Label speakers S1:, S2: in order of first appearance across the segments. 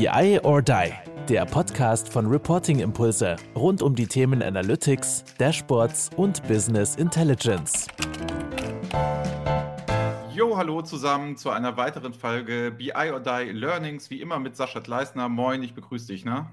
S1: BI or Die, der Podcast von Reporting Impulse rund um die Themen Analytics, Dashboards und Business Intelligence.
S2: Jo, hallo zusammen zu einer weiteren Folge BI or Die Learnings, wie immer mit Sascha Gleisner. Moin, ich begrüße dich, ne?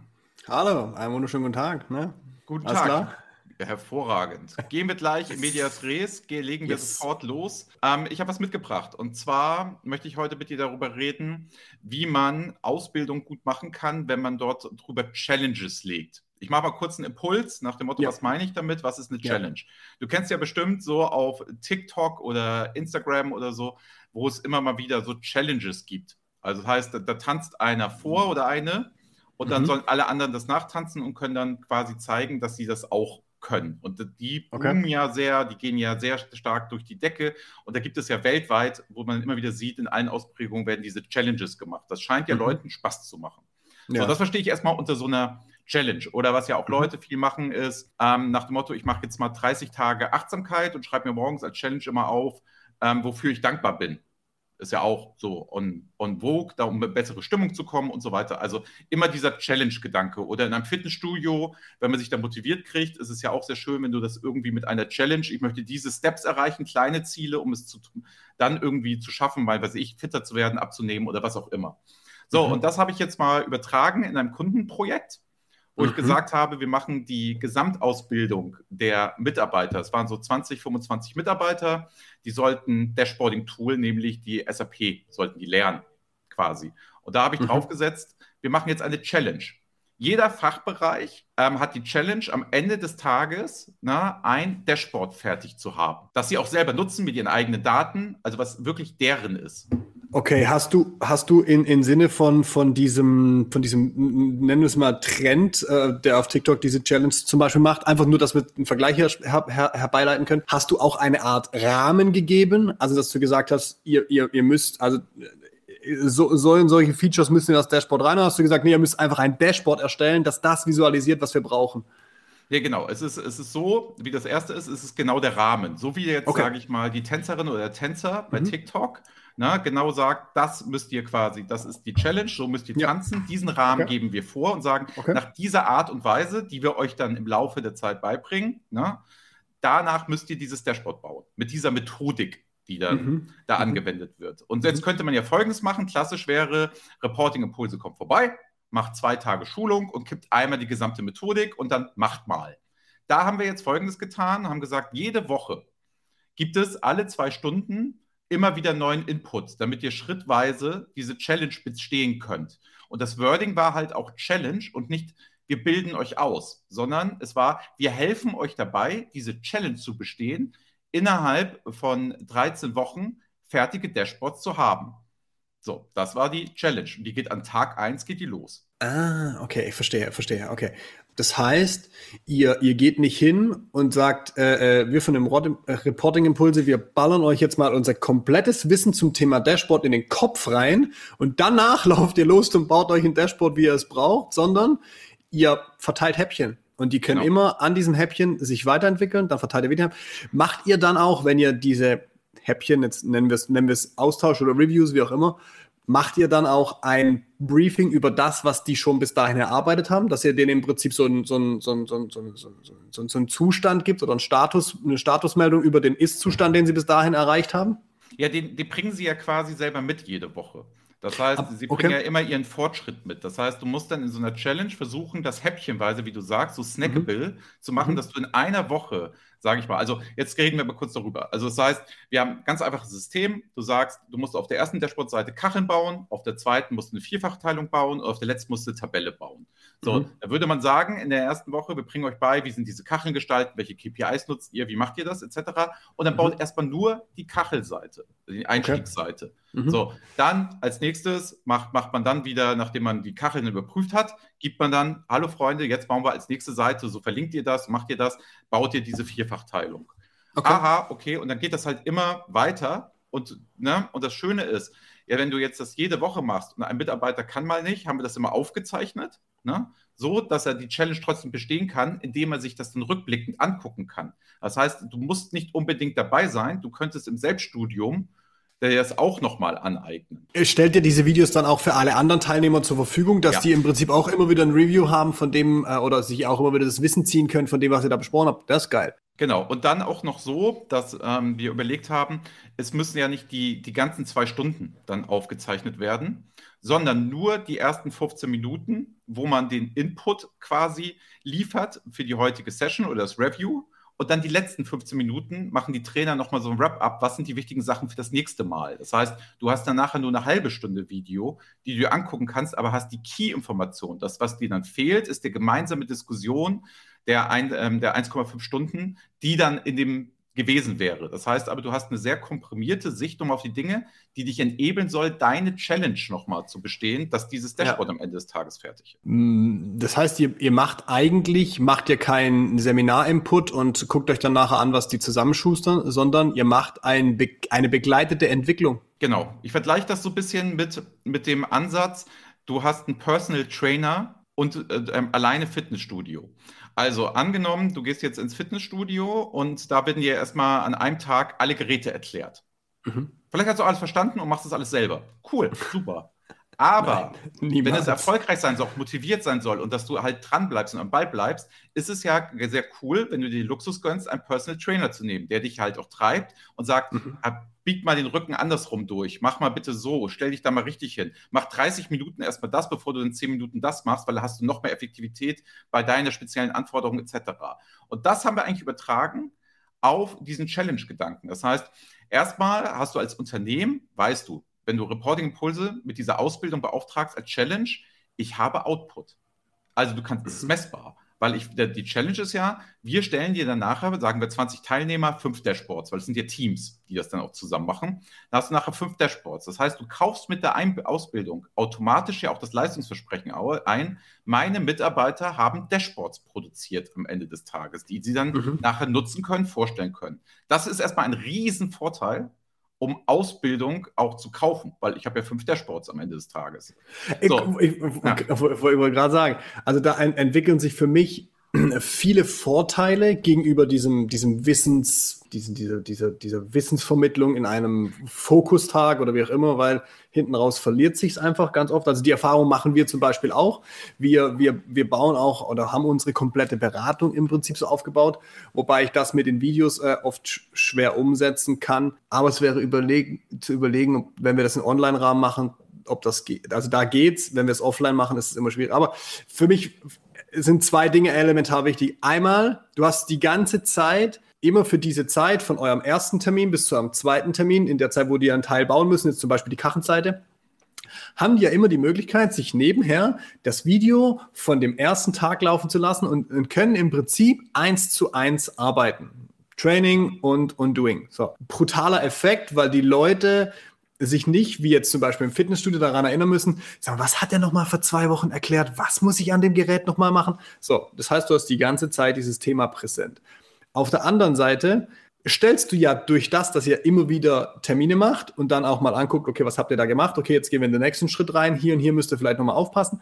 S3: Hallo, einen wunderschönen guten Tag. Ne?
S2: Guten Alles Tag. Klar? Hervorragend. Gehen wir gleich in Medias Res, legen wir yes. sofort los. Ähm, ich habe was mitgebracht und zwar möchte ich heute mit dir darüber reden, wie man Ausbildung gut machen kann, wenn man dort drüber Challenges legt. Ich mache mal kurz einen Impuls nach dem Motto, ja. was meine ich damit? Was ist eine Challenge? Ja. Du kennst ja bestimmt so auf TikTok oder Instagram oder so, wo es immer mal wieder so Challenges gibt. Also das heißt, da, da tanzt einer vor oder eine und dann mhm. sollen alle anderen das nachtanzen und können dann quasi zeigen, dass sie das auch können. Und die boomen okay. ja sehr, die gehen ja sehr stark durch die Decke. Und da gibt es ja weltweit, wo man immer wieder sieht, in allen Ausprägungen werden diese Challenges gemacht. Das scheint ja mhm. Leuten Spaß zu machen. Ja. So, das verstehe ich erstmal unter so einer Challenge. Oder was ja auch mhm. Leute viel machen, ist ähm, nach dem Motto, ich mache jetzt mal 30 Tage Achtsamkeit und schreibe mir morgens als Challenge immer auf, ähm, wofür ich dankbar bin ist ja auch so on, on vogue, da um eine bessere Stimmung zu kommen und so weiter. Also immer dieser Challenge-Gedanke. Oder in einem Fitnessstudio, wenn man sich da motiviert kriegt, ist es ja auch sehr schön, wenn du das irgendwie mit einer Challenge, ich möchte diese Steps erreichen, kleine Ziele, um es zu tun, dann irgendwie zu schaffen, weil, weiß ich, fitter zu werden, abzunehmen oder was auch immer. So, mhm. und das habe ich jetzt mal übertragen in einem Kundenprojekt wo mhm. ich gesagt habe, wir machen die Gesamtausbildung der Mitarbeiter. Es waren so 20, 25 Mitarbeiter, die sollten Dashboarding-Tool, nämlich die SAP, sollten die lernen quasi. Und da habe ich mhm. draufgesetzt, wir machen jetzt eine Challenge. Jeder Fachbereich ähm, hat die Challenge, am Ende des Tages na, ein Dashboard fertig zu haben, das sie auch selber nutzen mit ihren eigenen Daten, also was wirklich deren ist.
S3: Okay, hast du, hast du in, in Sinne von, von diesem, von diesem, nennen wir es mal Trend, äh, der auf TikTok diese Challenge zum Beispiel macht, einfach nur, dass wir einen Vergleich her, her, her, herbeileiten können, hast du auch eine Art Rahmen gegeben? Also, dass du gesagt hast, ihr, ihr, ihr müsst, also so, sollen solche Features müssen in das Dashboard rein? Oder hast du gesagt, nee, ihr müsst einfach ein Dashboard erstellen, das das visualisiert, was wir brauchen?
S2: Ja, genau. Es ist, es ist so, wie das erste ist, es ist genau der Rahmen. So wie jetzt, okay. sage ich mal, die Tänzerin oder der Tänzer bei mhm. TikTok na, genau sagt, das müsst ihr quasi, das ist die Challenge, so müsst ihr ja. tanzen. Diesen Rahmen okay. geben wir vor und sagen, okay. nach dieser Art und Weise, die wir euch dann im Laufe der Zeit beibringen, na, danach müsst ihr dieses Dashboard bauen. Mit dieser Methodik, die dann mhm. da mhm. angewendet wird. Und jetzt mhm. könnte man ja Folgendes machen. Klassisch wäre, Reporting Impulse kommt vorbei, macht zwei Tage Schulung und kippt einmal die gesamte Methodik und dann macht mal. Da haben wir jetzt Folgendes getan, haben gesagt, jede Woche gibt es alle zwei Stunden immer wieder neuen Input, damit ihr schrittweise diese Challenge bestehen könnt. Und das Wording war halt auch Challenge und nicht wir bilden euch aus, sondern es war, wir helfen euch dabei, diese Challenge zu bestehen, innerhalb von 13 Wochen fertige Dashboards zu haben. So, das war die Challenge. Und die geht an Tag 1 geht die los.
S3: Ah, okay, ich verstehe, verstehe, okay. Das heißt, ihr, ihr geht nicht hin und sagt, äh, äh wir von dem äh, Reporting Impulse, wir ballern euch jetzt mal unser komplettes Wissen zum Thema Dashboard in den Kopf rein und danach lauft ihr los und baut euch ein Dashboard, wie ihr es braucht, sondern ihr verteilt Häppchen. Und die können genau. immer an diesem Häppchen sich weiterentwickeln, dann verteilt ihr wieder. Macht ihr dann auch, wenn ihr diese Häppchen, jetzt nennen wir es, nennen wir es Austausch oder Reviews, wie auch immer, macht ihr dann auch ein Briefing über das, was die schon bis dahin erarbeitet haben, dass ihr denen im Prinzip so einen Zustand gibt oder einen Status, eine Statusmeldung über den Ist-Zustand, den sie bis dahin erreicht haben?
S2: Ja, den, den bringen sie ja quasi selber mit jede Woche. Das heißt, Ab, sie bringen okay. ja immer ihren Fortschritt mit. Das heißt, du musst dann in so einer Challenge versuchen, das häppchenweise, wie du sagst, so snackable mhm. zu machen, mhm. dass du in einer Woche sage ich mal. Also jetzt reden wir mal kurz darüber. Also das heißt, wir haben ein ganz einfaches System. Du sagst, du musst auf der ersten Dashboard-Seite Kacheln bauen, auf der zweiten musst du eine Vierfachteilung bauen und auf der letzten musst du eine Tabelle bauen. So, mhm. da würde man sagen, in der ersten Woche, wir bringen euch bei, wie sind diese Kacheln gestaltet, welche KPIs nutzt ihr, wie macht ihr das, etc. Und dann mhm. baut erstmal nur die Kachelseite, die Einstiegsseite. Okay. Mhm. So, dann als nächstes macht, macht man dann wieder, nachdem man die Kacheln überprüft hat, gibt man dann, hallo Freunde, jetzt bauen wir als nächste Seite, so verlinkt ihr das, macht ihr das, baut ihr diese Vierfachteilung. Okay. Aha, okay, und dann geht das halt immer weiter. Und, ne, und das Schöne ist, ja, wenn du jetzt das jede Woche machst und ein Mitarbeiter kann mal nicht, haben wir das immer aufgezeichnet, ne, so dass er die Challenge trotzdem bestehen kann, indem er sich das dann rückblickend angucken kann. Das heißt, du musst nicht unbedingt dabei sein, du könntest im Selbststudium der das auch nochmal aneignen.
S3: Stellt ihr diese Videos dann auch für alle anderen Teilnehmer zur Verfügung, dass ja. die im Prinzip auch immer wieder ein Review haben von dem äh, oder sich auch immer wieder das Wissen ziehen können von dem, was ihr da besprochen habt? Das ist geil.
S2: Genau, und dann auch noch so, dass ähm, wir überlegt haben, es müssen ja nicht die, die ganzen zwei Stunden dann aufgezeichnet werden, sondern nur die ersten 15 Minuten, wo man den Input quasi liefert für die heutige Session oder das Review. Und dann die letzten 15 Minuten machen die Trainer nochmal so ein Wrap-up. Was sind die wichtigen Sachen für das nächste Mal? Das heißt, du hast dann nachher nur eine halbe Stunde Video, die du dir angucken kannst, aber hast die Key-Information. Das, was dir dann fehlt, ist die gemeinsame Diskussion der, ähm, der 1,5 Stunden, die dann in dem gewesen wäre. Das heißt aber, du hast eine sehr komprimierte Sichtung auf die Dinge, die dich enablen soll, deine Challenge nochmal zu bestehen, dass dieses Dashboard ja. am Ende des Tages fertig ist.
S3: Mm, das heißt, ihr, ihr macht eigentlich, macht ihr keinen Seminar-Input und guckt euch dann nachher an, was die zusammenschustern, sondern ihr macht ein, eine begleitete Entwicklung.
S2: Genau. Ich vergleiche das so ein bisschen mit, mit dem Ansatz, du hast einen Personal Trainer und äh, alleine Fitnessstudio. Also angenommen, du gehst jetzt ins Fitnessstudio und da werden dir erstmal an einem Tag alle Geräte erklärt. Mhm. Vielleicht hast du alles verstanden und machst das alles selber. Cool, super. Aber Nein, wenn es erfolgreich sein soll, motiviert sein soll und dass du halt dran bleibst und am Ball bleibst, ist es ja sehr cool, wenn du dir den Luxus gönnst, einen Personal Trainer zu nehmen, der dich halt auch treibt und sagt, mhm. bieg mal den Rücken andersrum durch, mach mal bitte so, stell dich da mal richtig hin, mach 30 Minuten erstmal das, bevor du in 10 Minuten das machst, weil da hast du noch mehr Effektivität bei deiner speziellen Anforderung etc. Und das haben wir eigentlich übertragen auf diesen Challenge-Gedanken. Das heißt, erstmal hast du als Unternehmen, weißt du, wenn du Reporting-Impulse mit dieser Ausbildung beauftragst als Challenge, ich habe Output. Also du kannst, es ist mhm. messbar. Weil ich, die Challenge ist ja, wir stellen dir dann nachher, sagen wir 20 Teilnehmer, fünf Dashboards, weil es sind ja Teams, die das dann auch zusammen machen. Dann hast du nachher fünf Dashboards. Das heißt, du kaufst mit der ein Ausbildung automatisch ja auch das Leistungsversprechen ein. Meine Mitarbeiter haben Dashboards produziert am Ende des Tages, die sie dann mhm. nachher nutzen können, vorstellen können. Das ist erstmal ein Riesenvorteil, um Ausbildung auch zu kaufen, weil ich habe ja fünf Dashboards am Ende des Tages.
S3: So. Ich, ich, ja. ich wollte gerade sagen, also da entwickeln sich für mich viele Vorteile gegenüber diesem, diesem Wissens, diesen, diese, diese, diese Wissensvermittlung in einem Fokustag oder wie auch immer, weil hinten raus verliert sich es einfach ganz oft. Also die Erfahrung machen wir zum Beispiel auch. Wir, wir, wir bauen auch oder haben unsere komplette Beratung im Prinzip so aufgebaut, wobei ich das mit den Videos äh, oft sch schwer umsetzen kann. Aber es wäre überlegen, zu überlegen, wenn wir das in Online-Rahmen machen, ob das geht. Also da geht's. Wenn wir es offline machen, ist es immer schwierig. Aber für mich sind zwei Dinge elementar wichtig. Einmal, du hast die ganze Zeit immer für diese Zeit von eurem ersten Termin bis zu eurem zweiten Termin, in der Zeit, wo die einen Teil bauen müssen, jetzt zum Beispiel die Kachenseite, haben die ja immer die Möglichkeit, sich nebenher das Video von dem ersten Tag laufen zu lassen und, und können im Prinzip eins zu eins arbeiten. Training und, und Doing. So. Brutaler Effekt, weil die Leute sich nicht, wie jetzt zum Beispiel im Fitnessstudio, daran erinnern müssen, sagen, was hat er nochmal vor zwei Wochen erklärt? Was muss ich an dem Gerät nochmal machen? So, das heißt, du hast die ganze Zeit dieses Thema präsent. Auf der anderen Seite stellst du ja durch das, dass ihr immer wieder Termine macht und dann auch mal anguckt, okay, was habt ihr da gemacht? Okay, jetzt gehen wir in den nächsten Schritt rein. Hier und hier müsst ihr vielleicht nochmal aufpassen.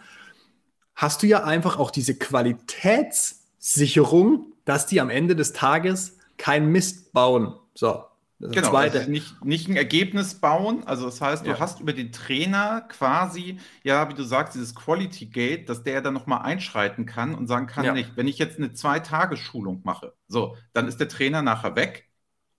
S3: Hast du ja einfach auch diese Qualitätssicherung, dass die am Ende des Tages kein Mist bauen. So,
S2: das genau, zweite. Also nicht, nicht ein Ergebnis bauen. Also das heißt, du ja. hast über den Trainer quasi, ja, wie du sagst, dieses Quality Gate, dass der dann nochmal einschreiten kann und sagen kann, ja. nicht, wenn ich jetzt eine Zwei-Tage-Schulung mache, so, dann ist der Trainer nachher weg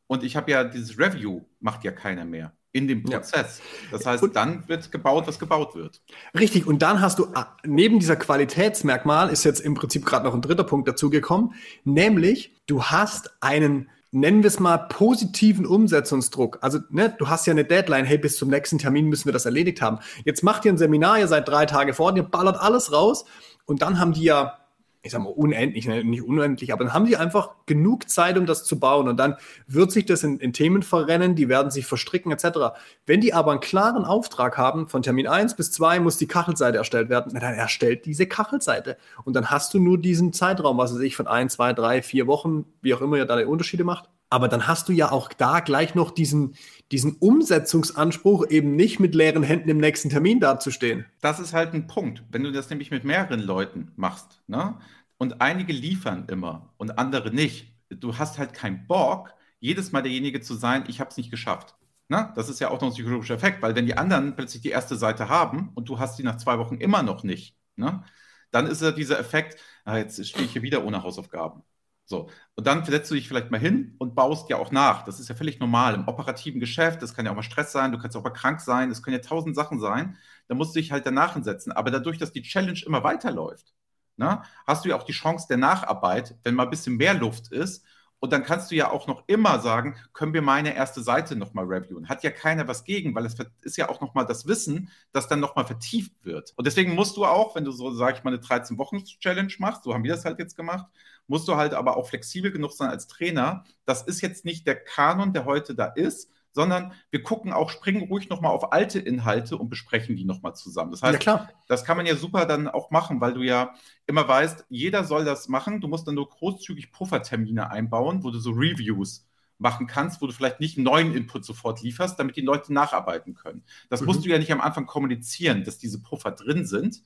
S2: und ich habe ja dieses Review, macht ja keiner mehr in dem Prozess. Ja. Das heißt, und, dann wird gebaut, was gebaut wird.
S3: Richtig, und dann hast du ah, neben dieser Qualitätsmerkmal ist jetzt im Prinzip gerade noch ein dritter Punkt dazugekommen, nämlich du hast einen nennen wir es mal, positiven Umsetzungsdruck. Also, ne, du hast ja eine Deadline, hey, bis zum nächsten Termin müssen wir das erledigt haben. Jetzt macht ihr ein Seminar, ihr seid drei Tage vor, ihr ballert alles raus und dann haben die ja ich sag mal, unendlich, ne, nicht unendlich, aber dann haben die einfach genug Zeit, um das zu bauen. Und dann wird sich das in, in, Themen verrennen, die werden sich verstricken, etc. Wenn die aber einen klaren Auftrag haben, von Termin 1 bis 2 muss die Kachelseite erstellt werden, dann erstellt diese Kachelseite. Und dann hast du nur diesen Zeitraum, was weiß ich, von 1, 2, 3, 4 Wochen, wie auch immer ihr da die Unterschiede macht. Aber dann hast du ja auch da gleich noch diesen, diesen Umsetzungsanspruch, eben nicht mit leeren Händen im nächsten Termin dazustehen.
S2: Das ist halt ein Punkt. Wenn du das nämlich mit mehreren Leuten machst, ne? und einige liefern immer und andere nicht, du hast halt keinen Bock, jedes Mal derjenige zu sein, ich habe es nicht geschafft. Na, das ist ja auch noch ein psychologischer Effekt, weil wenn die anderen plötzlich die erste Seite haben und du hast die nach zwei Wochen immer noch nicht, ne, dann ist ja dieser Effekt, ah, jetzt stehe ich hier wieder ohne Hausaufgaben. So, und dann setzt du dich vielleicht mal hin und baust ja auch nach. Das ist ja völlig normal im operativen Geschäft. Das kann ja auch mal Stress sein, du kannst auch mal krank sein, das können ja tausend Sachen sein. Da musst du dich halt danach hinsetzen. Aber dadurch, dass die Challenge immer weiterläuft, na, hast du ja auch die Chance der Nacharbeit, wenn mal ein bisschen mehr Luft ist und dann kannst du ja auch noch immer sagen, können wir meine erste Seite nochmal reviewen. Hat ja keiner was gegen, weil es ist ja auch nochmal das Wissen, das dann nochmal vertieft wird. Und deswegen musst du auch, wenn du so, sag ich mal, eine 13-Wochen-Challenge machst, so haben wir das halt jetzt gemacht, musst du halt aber auch flexibel genug sein als Trainer. Das ist jetzt nicht der Kanon, der heute da ist, sondern wir gucken auch, springen ruhig nochmal auf alte Inhalte und besprechen die nochmal zusammen. Das heißt, ja, das kann man ja super dann auch machen, weil du ja immer weißt, jeder soll das machen. Du musst dann nur großzügig Puffertermine einbauen, wo du so Reviews machen kannst, wo du vielleicht nicht neuen Input sofort lieferst, damit die Leute nacharbeiten können. Das mhm. musst du ja nicht am Anfang kommunizieren, dass diese Puffer drin sind.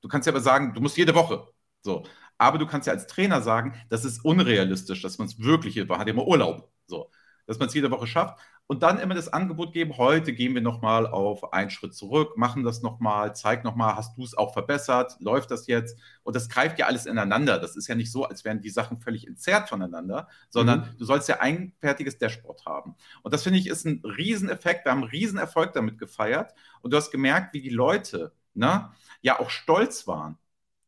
S2: Du kannst ja aber sagen, du musst jede Woche. So. Aber du kannst ja als Trainer sagen, das ist unrealistisch, dass man es wirklich, man hat immer Urlaub. So. Dass man es jede Woche schafft und dann immer das Angebot geben, heute gehen wir nochmal auf einen Schritt zurück, machen das nochmal, zeig nochmal, hast du es auch verbessert, läuft das jetzt? Und das greift ja alles ineinander. Das ist ja nicht so, als wären die Sachen völlig entzerrt voneinander, sondern mhm. du sollst ja ein fertiges Dashboard haben. Und das finde ich ist ein Rieseneffekt. Wir haben einen Riesenerfolg damit gefeiert. Und du hast gemerkt, wie die Leute ne, ja auch stolz waren,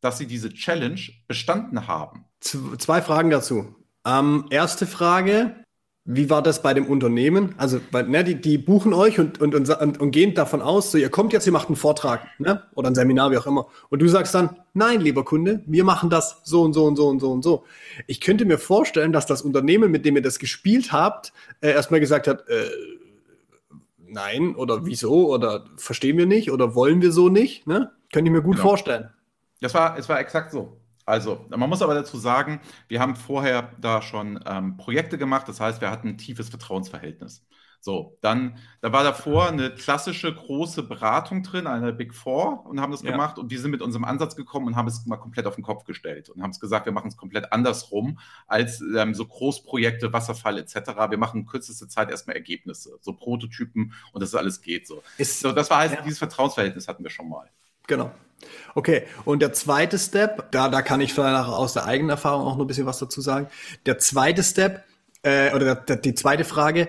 S2: dass sie diese Challenge bestanden haben.
S3: Zwei Fragen dazu. Ähm, erste Frage, wie war das bei dem Unternehmen? Also, weil, ne, die, die buchen euch und, und, und, und gehen davon aus, so, ihr kommt jetzt, ihr macht einen Vortrag ne? oder ein Seminar, wie auch immer. Und du sagst dann, nein, lieber Kunde, wir machen das so und so und so und so und so. Ich könnte mir vorstellen, dass das Unternehmen, mit dem ihr das gespielt habt, äh, erstmal gesagt hat, äh, nein oder wieso oder verstehen wir nicht oder wollen wir so nicht. Ne? Könnte ich mir gut genau. vorstellen.
S2: Das war, es war exakt so. Also, man muss aber dazu sagen, wir haben vorher da schon ähm, Projekte gemacht, das heißt, wir hatten ein tiefes Vertrauensverhältnis. So, dann, da war davor eine klassische große Beratung drin, eine Big Four, und haben das ja. gemacht. Und wir sind mit unserem Ansatz gekommen und haben es mal komplett auf den Kopf gestellt und haben es gesagt, wir machen es komplett andersrum als ähm, so Großprojekte, Wasserfall etc. Wir machen in kürzester Zeit erstmal Ergebnisse, so Prototypen und das alles geht so. Ist, so das war halt, ja. dieses Vertrauensverhältnis hatten wir schon mal.
S3: Genau. Okay, und der zweite Step, da, da kann ich vielleicht aus der eigenen Erfahrung auch noch ein bisschen was dazu sagen. Der zweite Step, äh, oder der, die zweite Frage,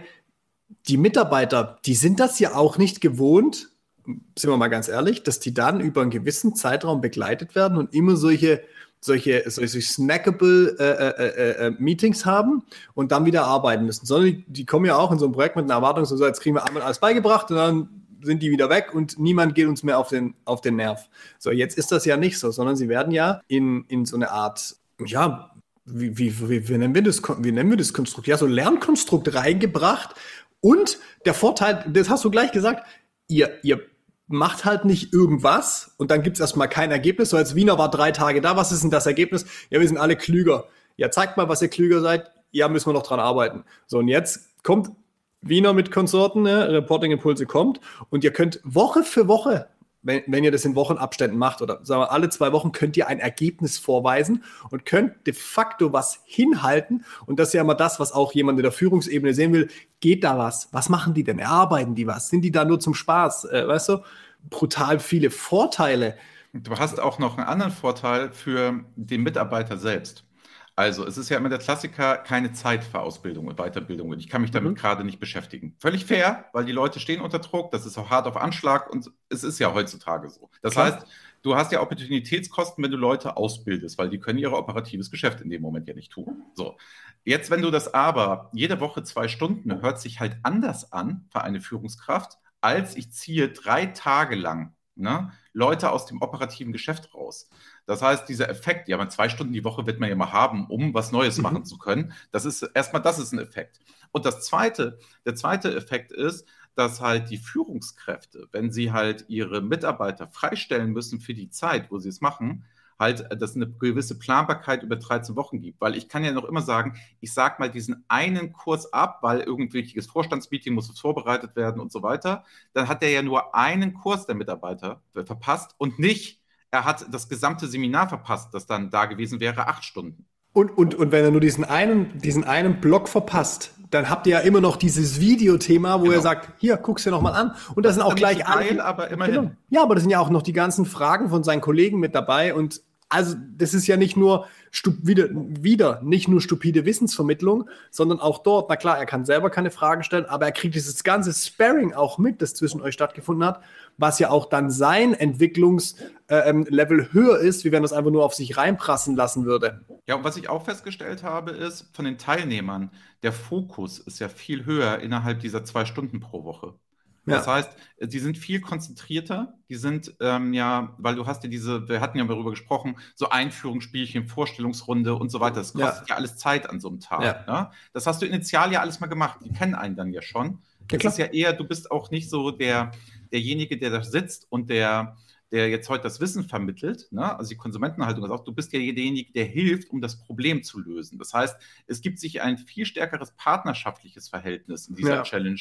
S3: die Mitarbeiter, die sind das ja auch nicht gewohnt, sind wir mal ganz ehrlich, dass die dann über einen gewissen Zeitraum begleitet werden und immer solche, solche, solche snackable äh, äh, äh, äh Meetings haben und dann wieder arbeiten müssen. Sondern die, die, kommen ja auch in so ein Projekt mit einer Erwartung, so jetzt kriegen wir einmal alles beigebracht und dann sind die wieder weg und niemand geht uns mehr auf den, auf den Nerv. So, jetzt ist das ja nicht so, sondern sie werden ja in, in so eine Art, ja, wie, wie, wie, nennen wir das, wie nennen wir das Konstrukt? Ja, so Lernkonstrukt reingebracht. Und der Vorteil, das hast du gleich gesagt, ihr, ihr macht halt nicht irgendwas und dann gibt es erstmal kein Ergebnis. So als Wiener war drei Tage da, was ist denn das Ergebnis? Ja, wir sind alle klüger. Ja, zeigt mal, was ihr klüger seid. Ja, müssen wir noch dran arbeiten. So, und jetzt kommt Wiener mit Konsorten, ne? Reporting Impulse kommt und ihr könnt Woche für Woche, wenn, wenn ihr das in Wochenabständen macht oder sagen wir alle zwei Wochen, könnt ihr ein Ergebnis vorweisen und könnt de facto was hinhalten und das ist ja immer das, was auch jemand in der Führungsebene sehen will, geht da was? Was machen die denn? Erarbeiten die was? Sind die da nur zum Spaß? Äh, weißt du? Brutal viele Vorteile.
S2: Du hast auch noch einen anderen Vorteil für den Mitarbeiter selbst. Also, es ist ja immer der Klassiker, keine Zeit für Ausbildung und Weiterbildung. Und ich kann mich damit mhm. gerade nicht beschäftigen. Völlig fair, weil die Leute stehen unter Druck, das ist auch hart auf Anschlag und es ist ja heutzutage so. Das Klar. heißt, du hast ja Opportunitätskosten, wenn du Leute ausbildest, weil die können ihr operatives Geschäft in dem Moment ja nicht tun. So. Jetzt, wenn du das aber jede Woche zwei Stunden hört sich halt anders an für eine Führungskraft, als ich ziehe drei Tage lang ne, Leute aus dem operativen Geschäft raus. Das heißt, dieser Effekt, ja, zwei Stunden die Woche wird man ja mal haben, um was Neues mhm. machen zu können. Das ist erstmal, das ist ein Effekt. Und das zweite, der zweite Effekt ist, dass halt die Führungskräfte, wenn sie halt ihre Mitarbeiter freistellen müssen für die Zeit, wo sie es machen, halt, dass es eine gewisse Planbarkeit über 13 Wochen gibt. Weil ich kann ja noch immer sagen, ich sage mal diesen einen Kurs ab, weil irgendwelches Vorstandsmeeting muss vorbereitet werden und so weiter. Dann hat er ja nur einen Kurs der Mitarbeiter verpasst und nicht er hat das gesamte Seminar verpasst, das dann da gewesen wäre, acht Stunden.
S3: Und, und, und wenn er nur diesen einen, diesen einen Block verpasst, dann habt ihr ja immer noch dieses Videothema, wo genau. er sagt, hier, guck's dir nochmal an. Und das, das sind auch gleich
S2: alle. Geil, aber immerhin. Genau.
S3: Ja, aber das sind ja auch noch die ganzen Fragen von seinen Kollegen mit dabei und also das ist ja nicht nur wieder, wieder nicht nur stupide Wissensvermittlung, sondern auch dort, na klar, er kann selber keine Fragen stellen, aber er kriegt dieses ganze Sparring auch mit, das zwischen euch stattgefunden hat, was ja auch dann sein Entwicklungslevel äh, ähm, höher ist, wie wenn es einfach nur auf sich reinprassen lassen würde.
S2: Ja, und was ich auch festgestellt habe, ist von den Teilnehmern, der Fokus ist ja viel höher innerhalb dieser zwei Stunden pro Woche. Ja. Das heißt, die sind viel konzentrierter. Die sind ähm, ja, weil du hast ja diese, wir hatten ja darüber gesprochen, so Einführungsspielchen, Vorstellungsrunde und so weiter. Das kostet ja, ja alles Zeit an so einem Tag. Ja. Ne? Das hast du initial ja alles mal gemacht. Die kennen einen dann ja schon. Das ist ja eher, du bist auch nicht so der, derjenige, der da sitzt und der der jetzt heute das Wissen vermittelt, ne? also die Konsumentenhaltung ist auch, du bist ja derjenige, der hilft, um das Problem zu lösen. Das heißt, es gibt sich ein viel stärkeres partnerschaftliches Verhältnis in dieser ja. Challenge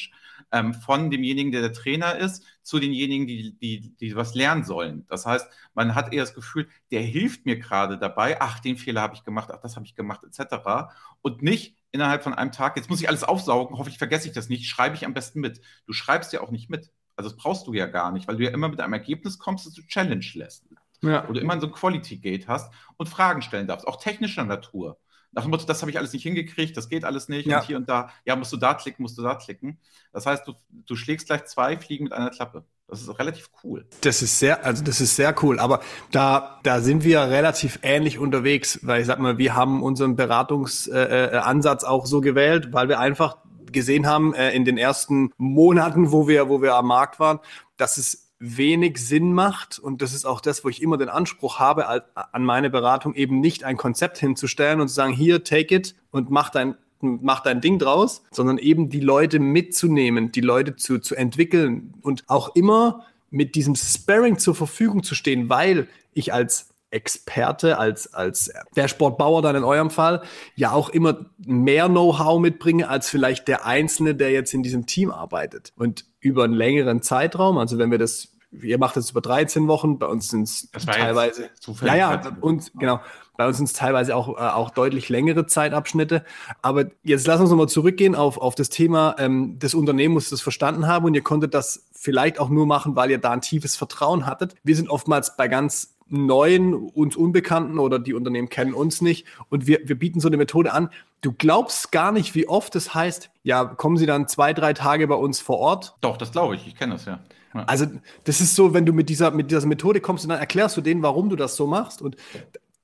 S2: ähm, von demjenigen, der der Trainer ist, zu denjenigen, die, die, die was lernen sollen. Das heißt, man hat eher das Gefühl, der hilft mir gerade dabei, ach, den Fehler habe ich gemacht, ach, das habe ich gemacht, etc. Und nicht, innerhalb von einem Tag, jetzt muss ich alles aufsaugen, hoffentlich vergesse ich das nicht, schreibe ich am besten mit. Du schreibst ja auch nicht mit. Also das brauchst du ja gar nicht, weil du ja immer mit einem Ergebnis kommst, das du Challenge lässt. Ja. Wo du immer so ein Quality Gate hast und Fragen stellen darfst, auch technischer Natur. Nach dem Motto, das habe ich alles nicht hingekriegt, das geht alles nicht ja. und hier und da, ja, musst du da klicken, musst du da klicken. Das heißt, du, du schlägst gleich zwei Fliegen mit einer Klappe. Das ist relativ cool.
S3: Das ist sehr, also das ist sehr cool. Aber da, da sind wir relativ ähnlich unterwegs, weil ich sag mal, wir haben unseren Beratungsansatz äh, auch so gewählt, weil wir einfach gesehen haben äh, in den ersten Monaten, wo wir, wo wir am Markt waren, dass es wenig Sinn macht. Und das ist auch das, wo ich immer den Anspruch habe, an meine Beratung eben nicht ein Konzept hinzustellen und zu sagen, hier, take it und mach dein mach dein Ding draus, sondern eben die Leute mitzunehmen, die Leute zu, zu entwickeln und auch immer mit diesem Sparring zur Verfügung zu stehen, weil ich als Experte, als, als der Sportbauer dann in eurem Fall, ja auch immer mehr Know-how mitbringe als vielleicht der Einzelne, der jetzt in diesem Team arbeitet. Und über einen längeren Zeitraum, also wenn wir das, ihr macht das über 13 Wochen, bei uns sind es teilweise, ja, ja, und genau, bei uns sind es teilweise auch, äh, auch deutlich längere Zeitabschnitte. Aber jetzt lass uns nochmal zurückgehen auf, auf das Thema, ähm, das Unternehmen muss das verstanden haben und ihr konntet das vielleicht auch nur machen, weil ihr da ein tiefes Vertrauen hattet. Wir sind oftmals bei ganz neuen, uns Unbekannten oder die Unternehmen kennen uns nicht. Und wir, wir bieten so eine Methode an. Du glaubst gar nicht, wie oft es das heißt, ja, kommen Sie dann zwei, drei Tage bei uns vor Ort?
S2: Doch, das glaube ich. Ich kenne das ja.
S3: ja. Also, das ist so, wenn du mit dieser, mit dieser Methode kommst und dann erklärst du denen, warum du das so machst. Und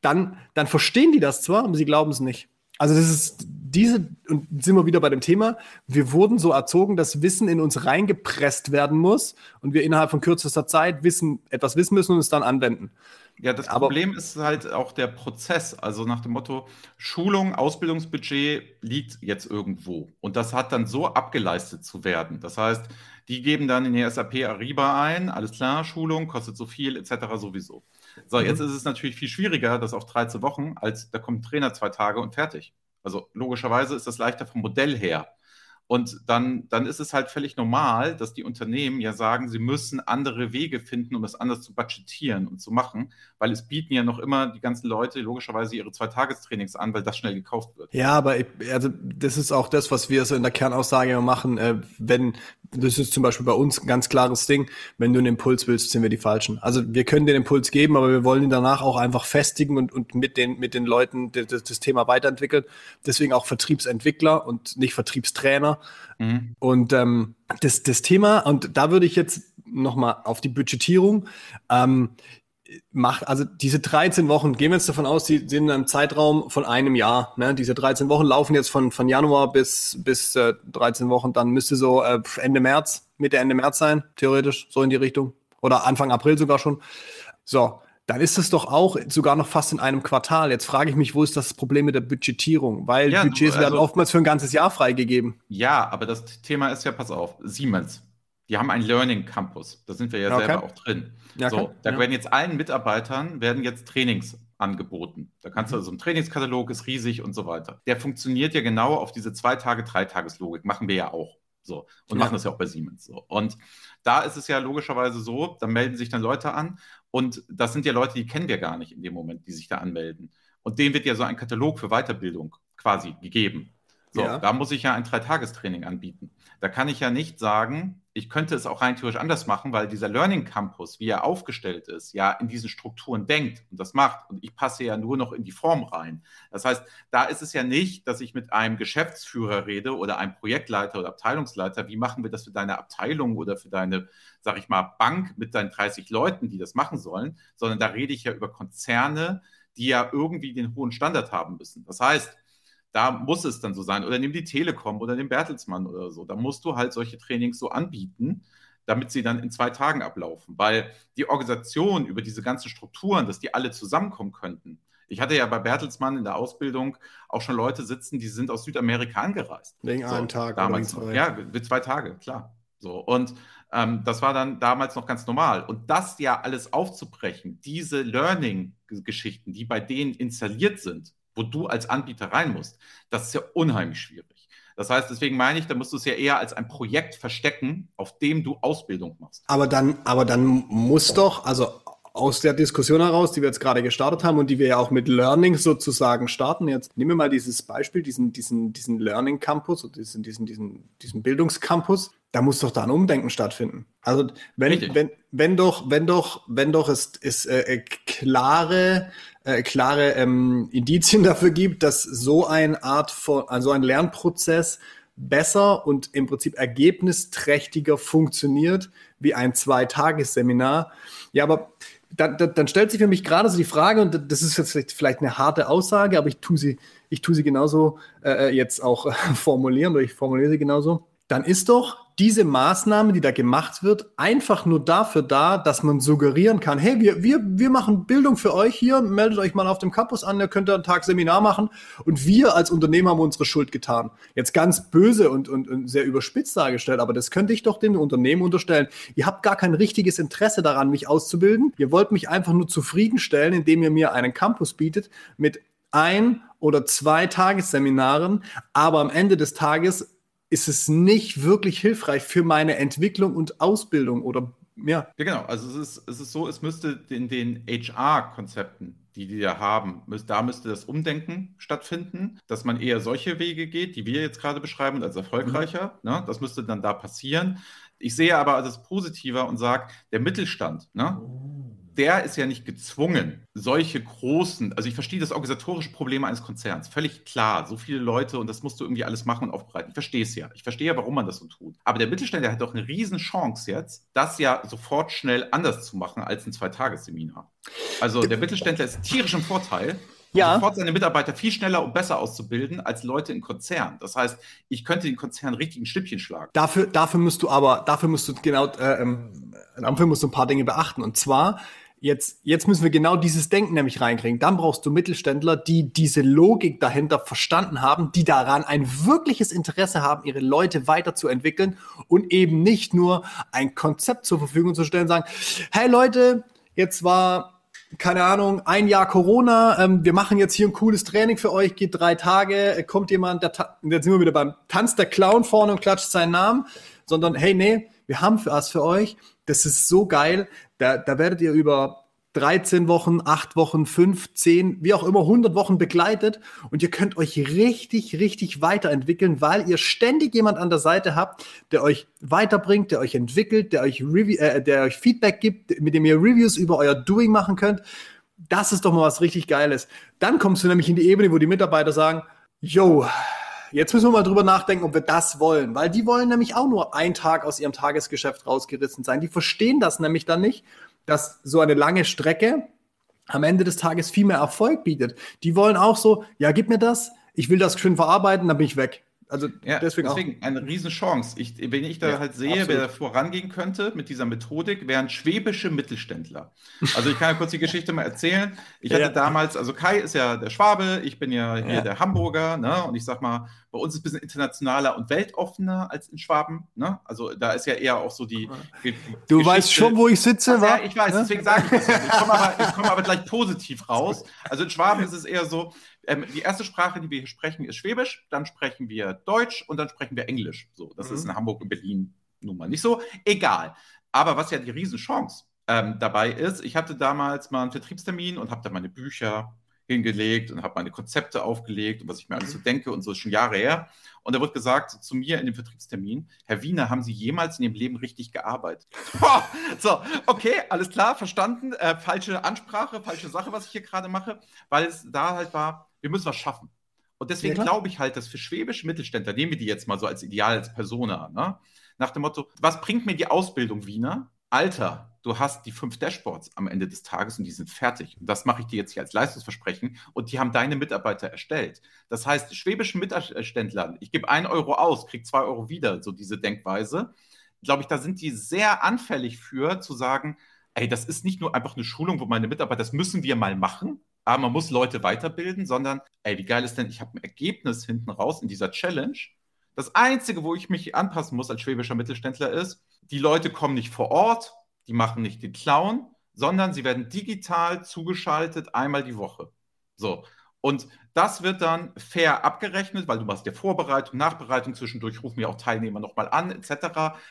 S3: dann, dann verstehen die das zwar, aber sie glauben es nicht. Also das ist diese, und sind wir wieder bei dem Thema, wir wurden so erzogen, dass Wissen in uns reingepresst werden muss und wir innerhalb von kürzester Zeit wissen, etwas wissen müssen und es dann anwenden.
S2: Ja, das Aber Problem ist halt auch der Prozess. Also nach dem Motto, Schulung, Ausbildungsbudget liegt jetzt irgendwo. Und das hat dann so abgeleistet zu werden. Das heißt, die geben dann in die SAP Ariba ein, alles klar, Schulung kostet so viel, etc. sowieso. So, jetzt mhm. ist es natürlich viel schwieriger, das auf 13 Wochen, als da kommt ein Trainer zwei Tage und fertig. Also logischerweise ist das leichter vom Modell her. Und dann, dann ist es halt völlig normal, dass die Unternehmen ja sagen, sie müssen andere Wege finden, um das anders zu budgetieren und zu machen, weil es bieten ja noch immer die ganzen Leute logischerweise ihre Zwei-Tagestrainings an, weil das schnell gekauft wird.
S3: Ja, aber ich, also das ist auch das, was wir so in der Kernaussage machen. Äh, wenn, das ist zum Beispiel bei uns ein ganz klares Ding, wenn du einen Impuls willst, sind wir die Falschen. Also wir können den Impuls geben, aber wir wollen ihn danach auch einfach festigen und, und mit, den, mit den Leuten das, das Thema weiterentwickeln. Deswegen auch Vertriebsentwickler und nicht Vertriebstrainer Mhm. Und ähm, das, das Thema, und da würde ich jetzt nochmal auf die Budgetierung, ähm, macht, also diese 13 Wochen, gehen wir jetzt davon aus, die sind in einem Zeitraum von einem Jahr. Ne? Diese 13 Wochen laufen jetzt von, von Januar bis, bis äh, 13 Wochen, dann müsste so äh, Ende März, Mitte Ende März sein, theoretisch, so in die Richtung. Oder Anfang April sogar schon. So, dann ist es doch auch sogar noch fast in einem Quartal. Jetzt frage ich mich, wo ist das Problem mit der Budgetierung? Weil ja, Budgets also, werden oftmals für ein ganzes Jahr freigegeben.
S2: Ja, aber das Thema ist ja, pass auf, Siemens. Die haben einen Learning Campus. Da sind wir ja okay. selber auch drin. Ja, so, da ja. werden jetzt allen Mitarbeitern werden jetzt Trainings angeboten. Da kannst du, also ein Trainingskatalog ist riesig und so weiter. Der funktioniert ja genau auf diese zwei Tage, drei Tageslogik. Machen wir ja auch. So. Und ja. machen das ja auch bei Siemens. So. Und da ist es ja logischerweise so, da melden sich dann Leute an und das sind ja Leute, die kennen wir gar nicht in dem Moment, die sich da anmelden. Und denen wird ja so ein Katalog für Weiterbildung quasi gegeben. So, ja. da muss ich ja ein Dreitagestraining anbieten. Da kann ich ja nicht sagen, ich könnte es auch rein theoretisch anders machen, weil dieser Learning Campus, wie er aufgestellt ist, ja in diesen Strukturen denkt und das macht. Und ich passe ja nur noch in die Form rein. Das heißt, da ist es ja nicht, dass ich mit einem Geschäftsführer rede oder einem Projektleiter oder Abteilungsleiter, wie machen wir das für deine Abteilung oder für deine, sag ich mal, Bank mit deinen 30 Leuten, die das machen sollen, sondern da rede ich ja über Konzerne, die ja irgendwie den hohen Standard haben müssen. Das heißt, da muss es dann so sein. Oder nimm die Telekom oder den Bertelsmann oder so. Da musst du halt solche Trainings so anbieten, damit sie dann in zwei Tagen ablaufen. Weil die Organisation über diese ganzen Strukturen, dass die alle zusammenkommen könnten. Ich hatte ja bei Bertelsmann in der Ausbildung auch schon Leute sitzen, die sind aus Südamerika angereist.
S3: Wegen so, einem Tag.
S2: Damals zwei. Ja, mit zwei Tage, klar. So. Und ähm, das war dann damals noch ganz normal. Und das ja alles aufzubrechen, diese Learning-Geschichten, die bei denen installiert sind, wo du als Anbieter rein musst, das ist ja unheimlich schwierig. Das heißt, deswegen meine ich, da musst du es ja eher als ein Projekt verstecken, auf dem du Ausbildung machst.
S3: Aber dann, aber dann muss doch, also aus der Diskussion heraus, die wir jetzt gerade gestartet haben und die wir ja auch mit Learning sozusagen starten. Jetzt nehmen wir mal dieses Beispiel, diesen, diesen, diesen Learning Campus, diesen, diesen, diesen, diesen Bildungscampus. Da muss doch da ein Umdenken stattfinden. Also wenn, wenn, wenn doch, wenn doch, wenn doch es, es äh, klare, äh, klare ähm, Indizien dafür gibt, dass so eine Art von, also ein Lernprozess besser und im Prinzip ergebnisträchtiger funktioniert wie ein Zweitagesseminar. Ja, aber dann, dann, dann, stellt sich für mich gerade so die Frage, und das ist jetzt vielleicht, vielleicht eine harte Aussage, aber ich tue sie, ich tue sie genauso äh, jetzt auch äh, formulieren, oder ich formuliere sie genauso. Dann ist doch diese Maßnahme, die da gemacht wird, einfach nur dafür da, dass man suggerieren kann, hey, wir, wir, wir machen Bildung für euch hier, meldet euch mal auf dem Campus an, ihr könnt einen Tag Seminar machen und wir als Unternehmer haben unsere Schuld getan. Jetzt ganz böse und, und, und sehr überspitzt dargestellt, aber das könnte ich doch dem Unternehmen unterstellen. Ihr habt gar kein richtiges Interesse daran, mich auszubilden. Ihr wollt mich einfach nur zufriedenstellen, indem ihr mir einen Campus bietet mit ein oder zwei Tagesseminaren, aber am Ende des Tages ist es nicht wirklich hilfreich für meine Entwicklung und Ausbildung oder ja.
S2: Ja, genau. Also es ist, es ist so, es müsste in den HR-Konzepten, die die da haben, da müsste das Umdenken stattfinden, dass man eher solche Wege geht, die wir jetzt gerade beschreiben als erfolgreicher. Mhm. Ne? Das müsste dann da passieren. Ich sehe aber das positiver und sage, der Mittelstand, ne? Oh der ist ja nicht gezwungen, solche großen, also ich verstehe das organisatorische Problem eines Konzerns, völlig klar, so viele Leute und das musst du irgendwie alles machen und aufbereiten. Ich verstehe es ja. Ich verstehe ja, warum man das so tut. Aber der Mittelständler hat doch eine riesen Chance jetzt, das ja sofort schnell anders zu machen als ein Zweitagesseminar. Also der Mittelständler ist tierisch im Vorteil, ja. sofort seine Mitarbeiter viel schneller und besser auszubilden als Leute in Konzernen. Das heißt, ich könnte den Konzern richtig ein Stückchen schlagen.
S3: Dafür, dafür musst du aber, dafür musst du genau, äh, ähm, dafür musst du ein paar Dinge beachten. Und zwar Jetzt, jetzt müssen wir genau dieses Denken nämlich reinkriegen. Dann brauchst du Mittelständler, die diese Logik dahinter verstanden haben, die daran ein wirkliches Interesse haben, ihre Leute weiterzuentwickeln und eben nicht nur ein Konzept zur Verfügung zu stellen, sagen, hey Leute, jetzt war keine Ahnung, ein Jahr Corona, ähm, wir machen jetzt hier ein cooles Training für euch, geht drei Tage, kommt jemand, der jetzt sind wir wieder beim Tanz der Clown vorne und klatscht seinen Namen, sondern hey, nee, wir haben für was für euch, das ist so geil. Da, da werdet ihr über 13 Wochen, 8 Wochen, 5, 10, wie auch immer, 100 Wochen begleitet und ihr könnt euch richtig, richtig weiterentwickeln, weil ihr ständig jemand an der Seite habt, der euch weiterbringt, der euch entwickelt, der euch, Review, äh, der euch Feedback gibt, mit dem ihr Reviews über euer Doing machen könnt. Das ist doch mal was richtig Geiles. Dann kommst du nämlich in die Ebene, wo die Mitarbeiter sagen, yo, Jetzt müssen wir mal drüber nachdenken, ob wir das wollen, weil die wollen nämlich auch nur einen Tag aus ihrem Tagesgeschäft rausgerissen sein. Die verstehen das nämlich dann nicht, dass so eine lange Strecke am Ende des Tages viel mehr Erfolg bietet. Die wollen auch so, ja, gib mir das, ich will das schön verarbeiten, dann bin ich weg.
S2: Also ja, deswegen, deswegen eine Riesenchance. Ich, wenn ich da ja, halt sehe, absolut. wer da vorangehen könnte mit dieser Methodik, wären schwäbische Mittelständler. Also ich kann ja kurz die Geschichte mal erzählen. Ich hatte ja. damals, also Kai ist ja der Schwabe, ich bin ja hier der Hamburger, ne? Und ich sag mal, bei uns ist es ein bisschen internationaler und weltoffener als in Schwaben. Ne? Also da ist ja eher auch so die.
S3: du Geschichte. weißt schon, wo ich sitze,
S2: wa? Ja, ich weiß, deswegen sage ich das. Ich komme aber, komm aber gleich positiv raus. Also in Schwaben ist es eher so, ähm, die erste Sprache, die wir hier sprechen, ist Schwäbisch, dann sprechen wir Deutsch und dann sprechen wir Englisch. So, das mhm. ist in Hamburg und Berlin nun mal nicht so. Egal. Aber was ja die Riesenchance ähm, dabei ist, ich hatte damals mal einen Vertriebstermin und habe da meine Bücher, hingelegt und habe meine Konzepte aufgelegt und was ich mir alles so denke und so ist schon Jahre her. Und da wird gesagt zu mir in dem Vertriebstermin, Herr Wiener, haben Sie jemals in Ihrem Leben richtig gearbeitet? so, okay, alles klar, verstanden. Äh, falsche Ansprache, falsche Sache, was ich hier gerade mache, weil es da halt war, wir müssen was schaffen. Und deswegen ja, glaube ich halt, dass für schwäbische Mittelständler, nehmen wir die jetzt mal so als Ideal, als Persona, ne? nach dem Motto, was bringt mir die Ausbildung Wiener? Alter, du hast die fünf Dashboards am Ende des Tages und die sind fertig. Und das mache ich dir jetzt hier als Leistungsversprechen und die haben deine Mitarbeiter erstellt. Das heißt, schwäbischen Mittelständlern, ich gebe einen Euro aus, kriege zwei Euro wieder, so diese Denkweise, glaube ich, da sind die sehr anfällig für, zu sagen, ey, das ist nicht nur einfach eine Schulung, wo meine Mitarbeiter, das müssen wir mal machen, aber man muss Leute weiterbilden, sondern, ey, wie geil ist denn, ich habe ein Ergebnis hinten raus in dieser Challenge. Das Einzige, wo ich mich anpassen muss als schwäbischer Mittelständler ist, die Leute kommen nicht vor Ort, die machen nicht den Clown, sondern sie werden digital zugeschaltet einmal die Woche. So. Und das wird dann fair abgerechnet, weil du machst ja Vorbereitung, Nachbereitung, zwischendurch rufen ja auch Teilnehmer nochmal an, etc.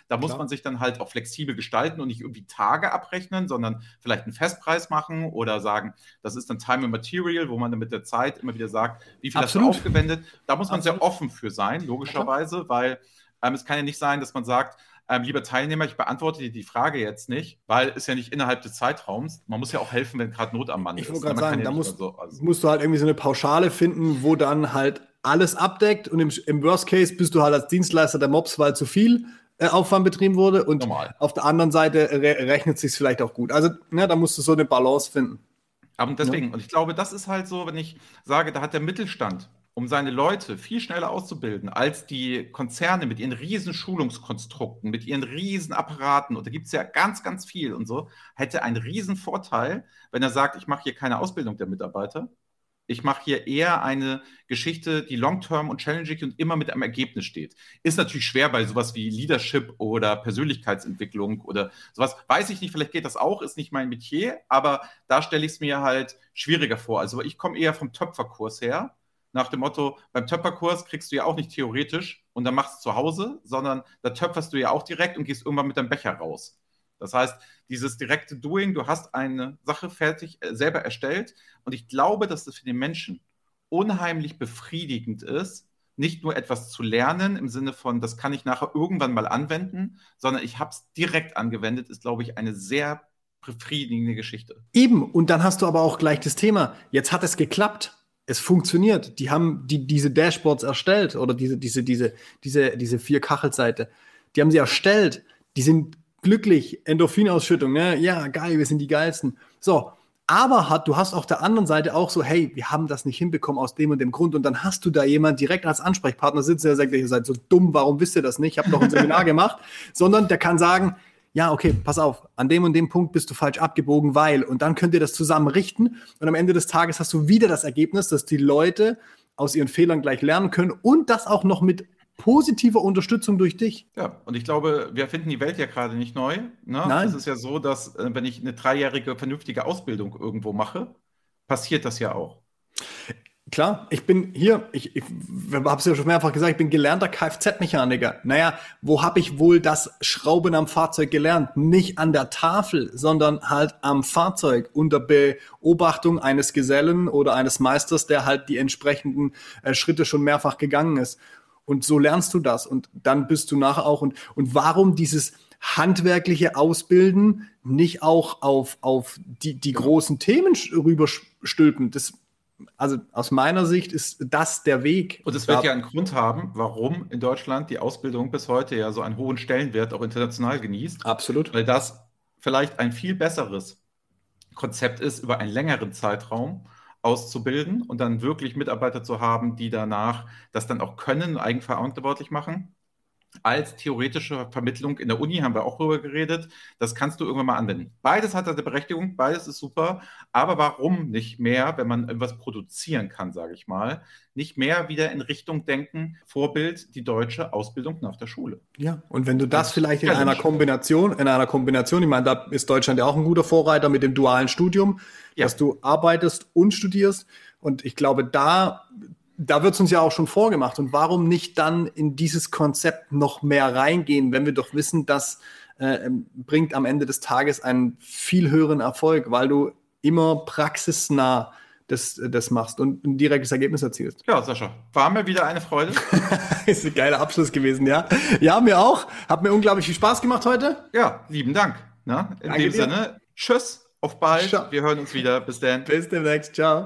S2: Da muss Klar. man sich dann halt auch flexibel gestalten und nicht irgendwie Tage abrechnen, sondern vielleicht einen Festpreis machen oder sagen, das ist dann Time and Material, wo man dann mit der Zeit immer wieder sagt, wie viel Absolut. hast du aufgewendet. Da muss man Absolut. sehr offen für sein, logischerweise, weil ähm, es kann ja nicht sein, dass man sagt, ähm, lieber Teilnehmer, ich beantworte dir die Frage jetzt nicht, weil es ja nicht innerhalb des Zeitraums. Man muss ja auch helfen, wenn gerade Not am Mann
S3: ich
S2: ist.
S3: Ich wollte gerade sagen, ja da musst, so, also musst du halt irgendwie so eine Pauschale finden, wo dann halt alles abdeckt und im, im Worst Case bist du halt als Dienstleister der Mobs, weil zu viel äh, Aufwand betrieben wurde und Normal. auf der anderen Seite re rechnet sich vielleicht auch gut. Also ne, da musst du so eine Balance finden.
S2: Aber deswegen, ja. und ich glaube, das ist halt so, wenn ich sage, da hat der Mittelstand um seine Leute viel schneller auszubilden als die Konzerne mit ihren riesen Schulungskonstrukten, mit ihren riesen Apparaten, und da gibt es ja ganz, ganz viel und so, hätte einen riesen Vorteil, wenn er sagt, ich mache hier keine Ausbildung der Mitarbeiter, ich mache hier eher eine Geschichte, die long-term und challenging und immer mit einem Ergebnis steht. Ist natürlich schwer bei sowas wie Leadership oder Persönlichkeitsentwicklung oder sowas. Weiß ich nicht, vielleicht geht das auch, ist nicht mein Metier, aber da stelle ich es mir halt schwieriger vor. Also ich komme eher vom Töpferkurs her nach dem Motto, beim Töpferkurs kriegst du ja auch nicht theoretisch und dann machst du zu Hause, sondern da töpferst du ja auch direkt und gehst irgendwann mit deinem Becher raus. Das heißt, dieses direkte Doing, du hast eine Sache fertig äh, selber erstellt und ich glaube, dass das für den Menschen unheimlich befriedigend ist, nicht nur etwas zu lernen im Sinne von, das kann ich nachher irgendwann mal anwenden, sondern ich habe es direkt angewendet, ist, glaube ich, eine sehr befriedigende Geschichte.
S3: Eben, und dann hast du aber auch gleich das Thema, jetzt hat es geklappt es funktioniert. Die haben die, diese Dashboards erstellt oder diese, diese, diese, diese, diese vier Kachelseite. Die haben sie erstellt. Die sind glücklich. Endorphinausschüttung. Ne? Ja, geil, wir sind die geilsten. So. Aber hat, du hast auf der anderen Seite auch so, hey, wir haben das nicht hinbekommen aus dem und dem Grund. Und dann hast du da jemand direkt als Ansprechpartner sitzen, der sagt, ihr seid so dumm, warum wisst ihr das nicht? Ich habe doch ein Seminar gemacht. Sondern der kann sagen, ja, okay, pass auf, an dem und dem Punkt bist du falsch abgebogen, weil. Und dann könnt ihr das zusammen richten. Und am Ende des Tages hast du wieder das Ergebnis, dass die Leute aus ihren Fehlern gleich lernen können und das auch noch mit positiver Unterstützung durch dich.
S2: Ja, und ich glaube, wir finden die Welt ja gerade nicht neu. Ne? Nein. Es ist ja so, dass äh, wenn ich eine dreijährige vernünftige Ausbildung irgendwo mache, passiert das ja auch.
S3: Klar, ich bin hier, ich, ich habe es ja schon mehrfach gesagt, ich bin gelernter Kfz-Mechaniker. Naja, wo habe ich wohl das Schrauben am Fahrzeug gelernt? Nicht an der Tafel, sondern halt am Fahrzeug unter Beobachtung eines Gesellen oder eines Meisters, der halt die entsprechenden äh, Schritte schon mehrfach gegangen ist. Und so lernst du das und dann bist du nachher auch. Und, und warum dieses handwerkliche Ausbilden nicht auch auf, auf die, die großen Themen rüberstülpen? Das also aus meiner Sicht ist das der Weg.
S2: Und es wird ja einen Grund haben, warum in Deutschland die Ausbildung bis heute ja so einen hohen Stellenwert auch international genießt.
S3: Absolut.
S2: Weil das vielleicht ein viel besseres Konzept ist, über einen längeren Zeitraum auszubilden und dann wirklich Mitarbeiter zu haben, die danach das dann auch können, eigenverantwortlich machen als theoretische Vermittlung in der Uni, haben wir auch darüber geredet. Das kannst du irgendwann mal anwenden. Beides hat eine Berechtigung, beides ist super. Aber warum nicht mehr, wenn man etwas produzieren kann, sage ich mal, nicht mehr wieder in Richtung denken, Vorbild die deutsche Ausbildung nach der Schule?
S3: Ja, und wenn du das, das vielleicht in einer Kombination, in einer Kombination, ich meine, da ist Deutschland ja auch ein guter Vorreiter mit dem dualen Studium, ja. dass du arbeitest und studierst. Und ich glaube, da da wird es uns ja auch schon vorgemacht. Und warum nicht dann in dieses Konzept noch mehr reingehen, wenn wir doch wissen, das äh, bringt am Ende des Tages einen viel höheren Erfolg, weil du immer praxisnah das, das machst und ein direktes Ergebnis erzielst.
S2: Ja, Sascha, war mir wieder eine Freude.
S3: ist ein geiler Abschluss gewesen, ja. Ja, mir auch. Hat mir unglaublich viel Spaß gemacht heute.
S2: Ja, lieben Dank. Na, in Danke dem dir. Sinne, tschüss. Auf bald. Ciao. Wir hören uns wieder. Bis dann.
S3: Bis demnächst. Ciao.